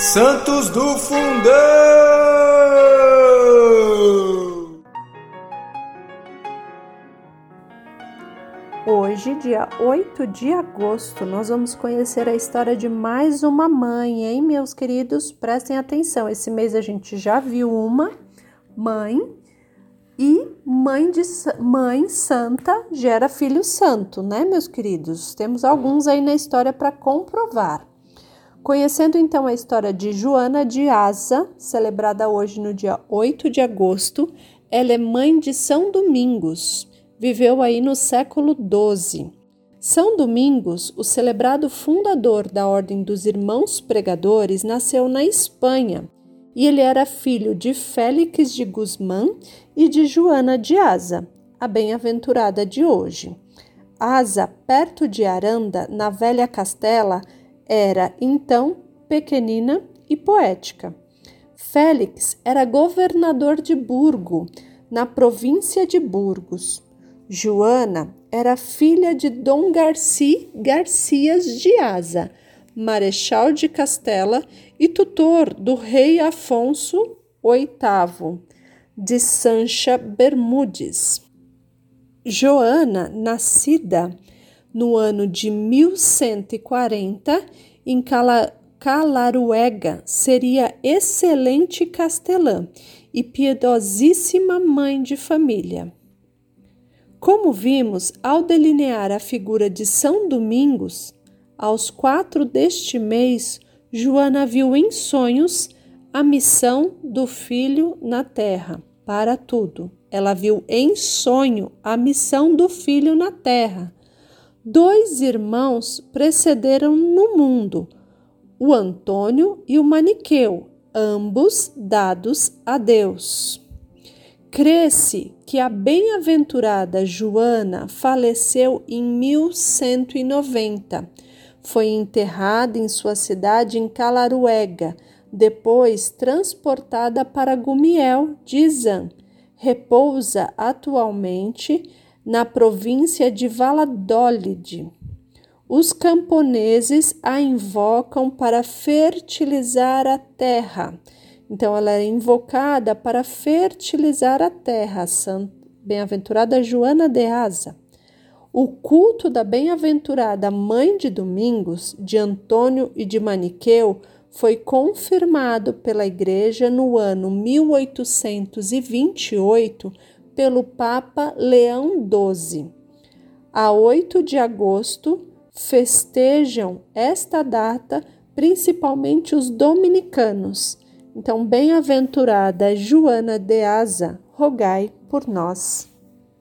Santos do Fundão! Hoje, dia 8 de agosto, nós vamos conhecer a história de mais uma mãe, hein, meus queridos? Prestem atenção, esse mês a gente já viu uma mãe e mãe de mãe santa gera filho santo, né, meus queridos? Temos alguns aí na história para comprovar. Conhecendo então a história de Joana de Asa, celebrada hoje no dia 8 de agosto, ela é mãe de São Domingos. Viveu aí no século XII. São Domingos, o celebrado fundador da Ordem dos Irmãos Pregadores, nasceu na Espanha e ele era filho de Félix de Guzmán e de Joana de Asa, a bem-aventurada de hoje. Asa, perto de Aranda, na velha Castela, era então pequenina e poética. Félix era governador de Burgo, na província de Burgos. Joana era filha de Dom Garci Garcias de Asa, marechal de Castela e tutor do rei Afonso VIII de Sancha Bermudes. Joana, nascida no ano de 1140 em Cala Calaruega, seria excelente castelã e piedosíssima mãe de família. Como vimos, ao delinear a figura de São Domingos, aos quatro deste mês, Joana viu em sonhos a missão do filho na terra para tudo. Ela viu em sonho a missão do filho na terra dois irmãos precederam no mundo, o Antônio e o Maniqueu, ambos dados a Deus. Cresce que a bem-aventurada Joana faleceu em 1190. Foi enterrada em sua cidade em Calaruega, depois transportada para Gumiel de Izan. Repousa atualmente na província de Valladolid. Os camponeses a invocam para fertilizar a terra. Então, ela é invocada para fertilizar a terra, bem-aventurada Joana de Asa. O culto da bem-aventurada Mãe de Domingos, de Antônio e de Maniqueu, foi confirmado pela Igreja no ano 1828 pelo Papa Leão XII. A 8 de agosto festejam esta data principalmente os dominicanos. Então, bem-aventurada Joana de Asa, rogai por nós.